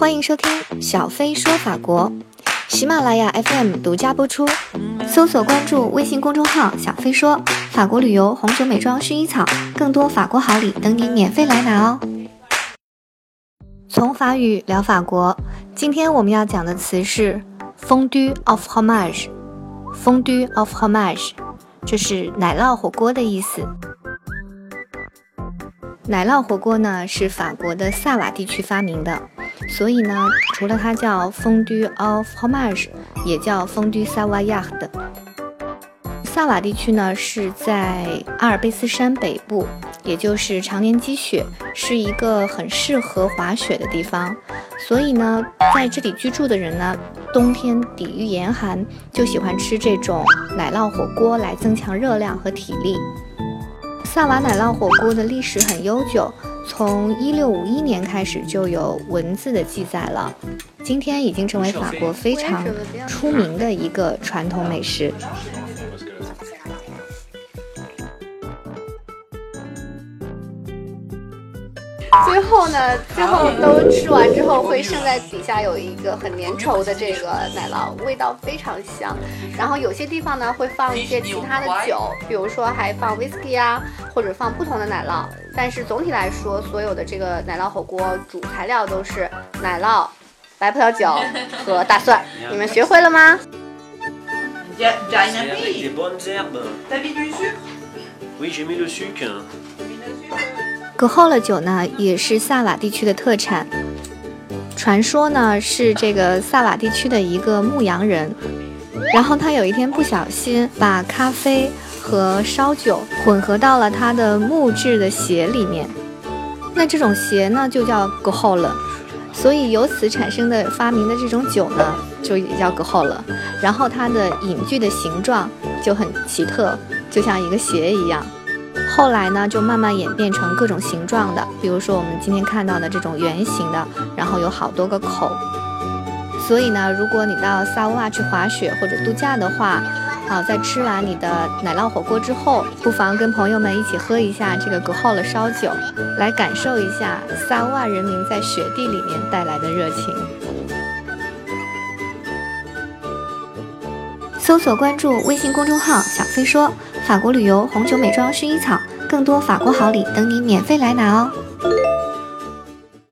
欢迎收听小飞说法国，喜马拉雅 FM 独家播出。搜索关注微信公众号“小飞说法国旅游、红酒、美妆、薰衣草”，更多法国好礼等你免费来拿哦。从法语聊法国，今天我们要讲的词是 “fondue of homage”。fondue of homage，这是奶酪火锅的意思。奶酪火锅呢是法国的萨瓦地区发明的，所以呢，除了它叫 fondue of Homage，也叫 fondue savoyard。萨瓦地区呢是在阿尔卑斯山北部，也就是常年积雪，是一个很适合滑雪的地方。所以呢，在这里居住的人呢，冬天抵御严寒，就喜欢吃这种奶酪火锅来增强热量和体力。萨瓦奶酪火锅的历史很悠久，从一六五一年开始就有文字的记载了。今天已经成为法国非常出名的一个传统美食。最后呢，最后都吃完之后，会剩在底下有一个很粘稠的这个奶酪，味道非常香。然后有些地方呢会放一些其他的酒，比如说还放 whisky 啊，或者放不同的奶酪。但是总体来说，所有的这个奶酪火锅主材料都是奶酪、白葡萄酒 和大蒜。你们学会了吗？格后勒酒呢，也是萨瓦地区的特产。传说呢，是这个萨瓦地区的一个牧羊人，然后他有一天不小心把咖啡和烧酒混合到了他的木质的鞋里面。那这种鞋呢，就叫格后勒，所以由此产生的发明的这种酒呢，就也叫格后勒。然后它的饮具的形状就很奇特，就像一个鞋一样。后来呢，就慢慢演变成各种形状的，比如说我们今天看到的这种圆形的，然后有好多个口。所以呢，如果你到萨瓦去滑雪或者度假的话，啊，在吃完你的奶酪火锅之后，不妨跟朋友们一起喝一下这个格后了烧酒，来感受一下萨瓦人民在雪地里面带来的热情。搜索关注微信公众号“小飞说”。法国旅游、红酒、美妆、薰衣草，更多法国好礼等你免费来拿哦！